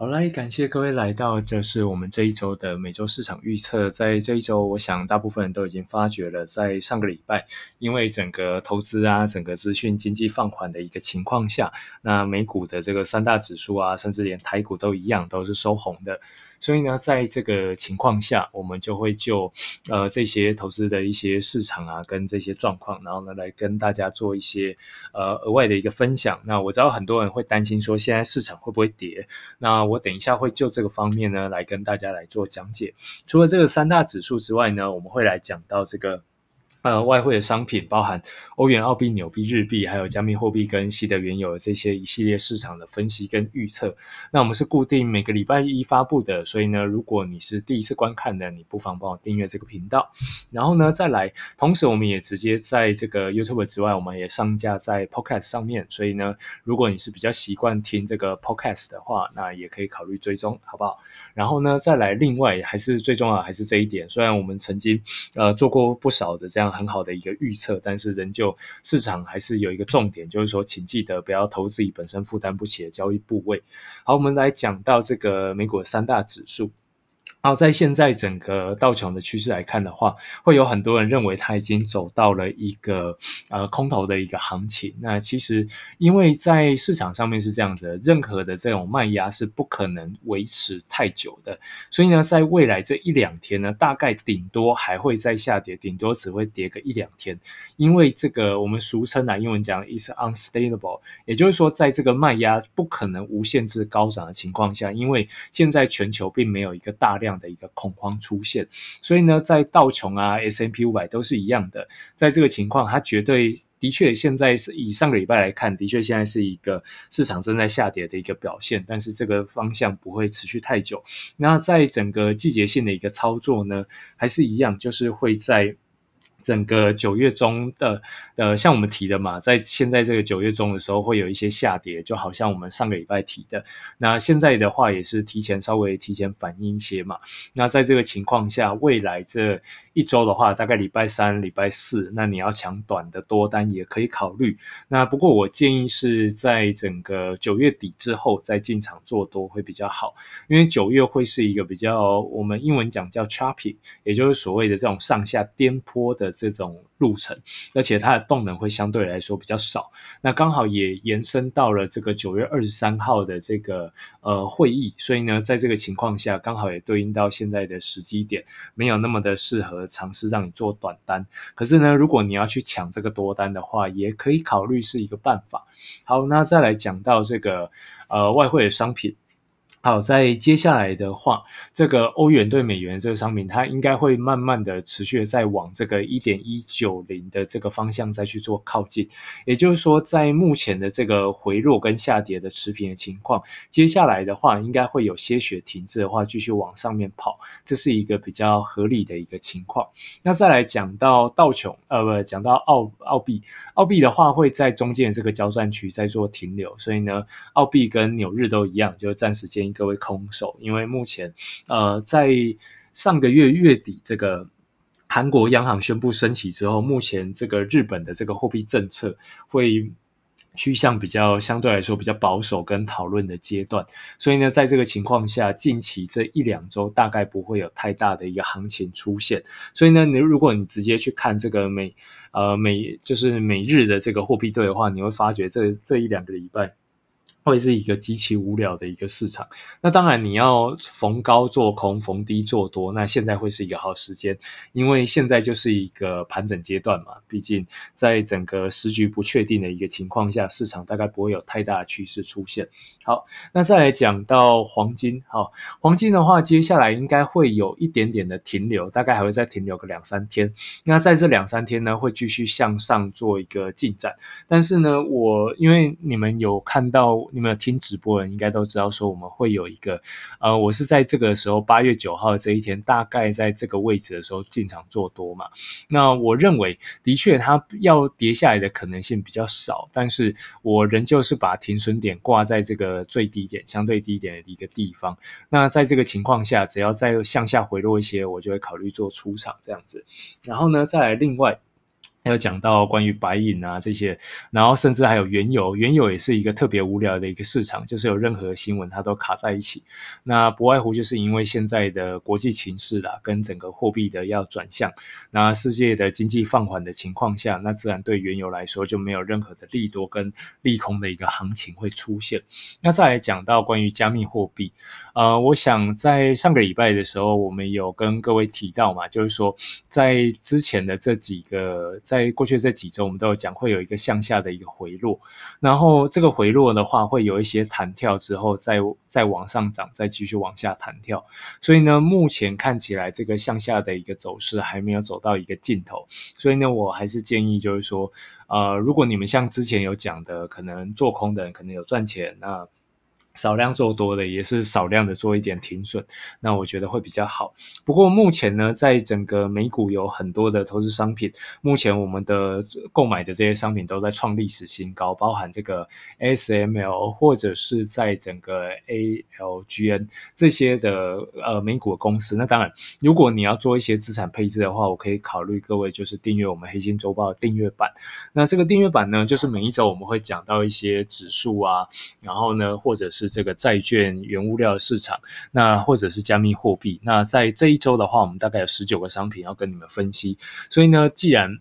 好嘞，感谢各位来到，这是我们这一周的每周市场预测。在这一周，我想大部分人都已经发觉了，在上个礼拜，因为整个投资啊、整个资讯经济放缓的一个情况下，那美股的这个三大指数啊，甚至连台股都一样，都是收红的。所以呢，在这个情况下，我们就会就呃这些投资的一些市场啊，跟这些状况，然后呢来跟大家做一些呃额外的一个分享。那我知道很多人会担心说，现在市场会不会跌？那我等一下会就这个方面呢来跟大家来做讲解。除了这个三大指数之外呢，我们会来讲到这个。呃，外汇的商品包含欧元、澳币、纽币、日币，还有加密货币跟西德原油的这些一系列市场的分析跟预测。那我们是固定每个礼拜一发布的，所以呢，如果你是第一次观看的，你不妨帮我订阅这个频道。然后呢，再来，同时我们也直接在这个 YouTube 之外，我们也上架在 Podcast 上面。所以呢，如果你是比较习惯听这个 Podcast 的话，那也可以考虑追踪，好不好？然后呢，再来，另外还是最重要还是这一点，虽然我们曾经呃做过不少的这样。很好的一个预测，但是仍旧市场还是有一个重点，就是说，请记得不要投资以本身负担不起的交易部位。好，我们来讲到这个美股三大指数。好，在现在整个道琼的趋势来看的话，会有很多人认为它已经走到了一个呃空头的一个行情。那其实因为在市场上面是这样子，任何的这种卖压是不可能维持太久的。所以呢，在未来这一两天呢，大概顶多还会再下跌，顶多只会跌个一两天。因为这个我们俗称啊，英文讲 is unstable，也就是说，在这个卖压不可能无限制高涨的情况下，因为现在全球并没有一个大量。样的一个恐慌出现，所以呢，在道琼啊、S M P 五百都是一样的，在这个情况，它绝对的确现在是以上个礼拜来看，的确现在是一个市场正在下跌的一个表现，但是这个方向不会持续太久。那在整个季节性的一个操作呢，还是一样，就是会在。整个九月中的呃，像我们提的嘛，在现在这个九月中的时候会有一些下跌，就好像我们上个礼拜提的。那现在的话也是提前稍微提前反映一些嘛。那在这个情况下，未来这一周的话，大概礼拜三、礼拜四，那你要抢短的多单也可以考虑。那不过我建议是在整个九月底之后再进场做多会比较好，因为九月会是一个比较我们英文讲叫 choppy，也就是所谓的这种上下颠簸的。这种路程，而且它的动能会相对来说比较少。那刚好也延伸到了这个九月二十三号的这个呃会议，所以呢，在这个情况下，刚好也对应到现在的时机点，没有那么的适合尝试让你做短单。可是呢，如果你要去抢这个多单的话，也可以考虑是一个办法。好，那再来讲到这个呃外汇的商品。好，在接下来的话，这个欧元对美元这个商品，它应该会慢慢的持续的在往这个一点一九零的这个方向再去做靠近。也就是说，在目前的这个回落跟下跌的持平的情况，接下来的话，应该会有些许停滞的话，继续往上面跑，这是一个比较合理的一个情况。那再来讲到道琼，呃，不，讲到澳澳币，澳币的话会在中间这个交战区在做停留，所以呢，澳币跟纽日都一样，就暂时建议。各位空手，因为目前，呃，在上个月月底，这个韩国央行宣布升息之后，目前这个日本的这个货币政策会趋向比较相对来说比较保守跟讨论的阶段，所以呢，在这个情况下，近期这一两周大概不会有太大的一个行情出现，所以呢，你如果你直接去看这个美呃美就是每日的这个货币对的话，你会发觉这这一两个礼拜。会是一个极其无聊的一个市场。那当然，你要逢高做空，逢低做多，那现在会是一个好时间，因为现在就是一个盘整阶段嘛。毕竟，在整个时局不确定的一个情况下，市场大概不会有太大的趋势出现。好，那再来讲到黄金，好，黄金的话，接下来应该会有一点点的停留，大概还会再停留个两三天。那在这两三天呢，会继续向上做一个进展。但是呢，我因为你们有看到。你们有听直播的人应该都知道，说我们会有一个，呃，我是在这个时候八月九号这一天，大概在这个位置的时候进场做多嘛。那我认为，的确它要跌下来的可能性比较少，但是我仍旧是把停损点挂在这个最低点、相对低点的一个地方。那在这个情况下，只要再向下回落一些，我就会考虑做出场这样子。然后呢，再来另外。还有讲到关于白银啊这些，然后甚至还有原油，原油也是一个特别无聊的一个市场，就是有任何新闻它都卡在一起。那不外乎就是因为现在的国际情势啦，跟整个货币的要转向，那世界的经济放缓的情况下，那自然对原油来说就没有任何的利多跟利空的一个行情会出现。那再来讲到关于加密货币，呃，我想在上个礼拜的时候，我们有跟各位提到嘛，就是说在之前的这几个。在在过去这几周，我们都有讲会有一个向下的一个回落，然后这个回落的话，会有一些弹跳之后再再往上涨，再继续往下弹跳。所以呢，目前看起来这个向下的一个走势还没有走到一个尽头。所以呢，我还是建议就是说，呃，如果你们像之前有讲的，可能做空的人可能有赚钱，那。少量做多的也是少量的做一点停损，那我觉得会比较好。不过目前呢，在整个美股有很多的投资商品，目前我们的购买的这些商品都在创历史新高，包含这个 SML 或者是在整个 ALGN 这些的呃美股公司。那当然，如果你要做一些资产配置的话，我可以考虑各位就是订阅我们黑金周报的订阅版。那这个订阅版呢，就是每一周我们会讲到一些指数啊，然后呢，或者是这个债券、原物料市场，那或者是加密货币。那在这一周的话，我们大概有十九个商品要跟你们分析。所以呢，既然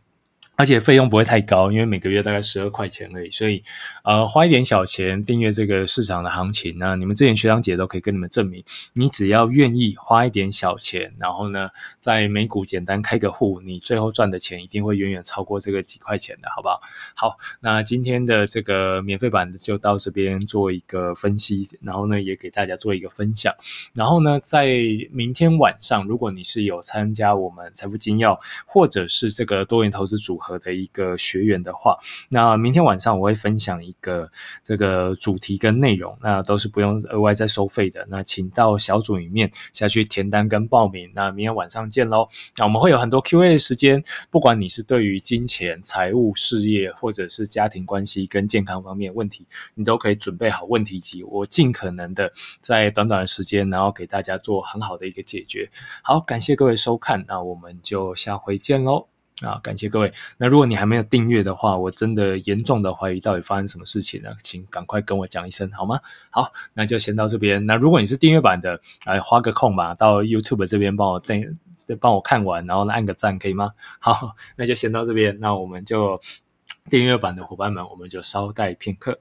而且费用不会太高，因为每个月大概十二块钱而已，所以呃花一点小钱订阅这个市场的行情，那你们之前学长姐都可以跟你们证明，你只要愿意花一点小钱，然后呢在美股简单开个户，你最后赚的钱一定会远远超过这个几块钱的，好不好？好，那今天的这个免费版就到这边做一个分析，然后呢也给大家做一个分享，然后呢在明天晚上，如果你是有参加我们财富金要或者是这个多元投资组合。和的一个学员的话，那明天晚上我会分享一个这个主题跟内容，那都是不用额外再收费的。那请到小组里面下去填单跟报名。那明天晚上见喽。那我们会有很多 Q&A 时间，不管你是对于金钱、财务、事业，或者是家庭关系跟健康方面问题，你都可以准备好问题集，我尽可能的在短短的时间，然后给大家做很好的一个解决。好，感谢各位收看，那我们就下回见喽。啊，感谢各位。那如果你还没有订阅的话，我真的严重的怀疑到底发生什么事情了，请赶快跟我讲一声好吗？好，那就先到这边。那如果你是订阅版的，哎，花个空吧，到 YouTube 这边帮我订，帮我看完，然后按个赞，可以吗？好，那就先到这边。那我们就订阅版的伙伴们，我们就稍待片刻。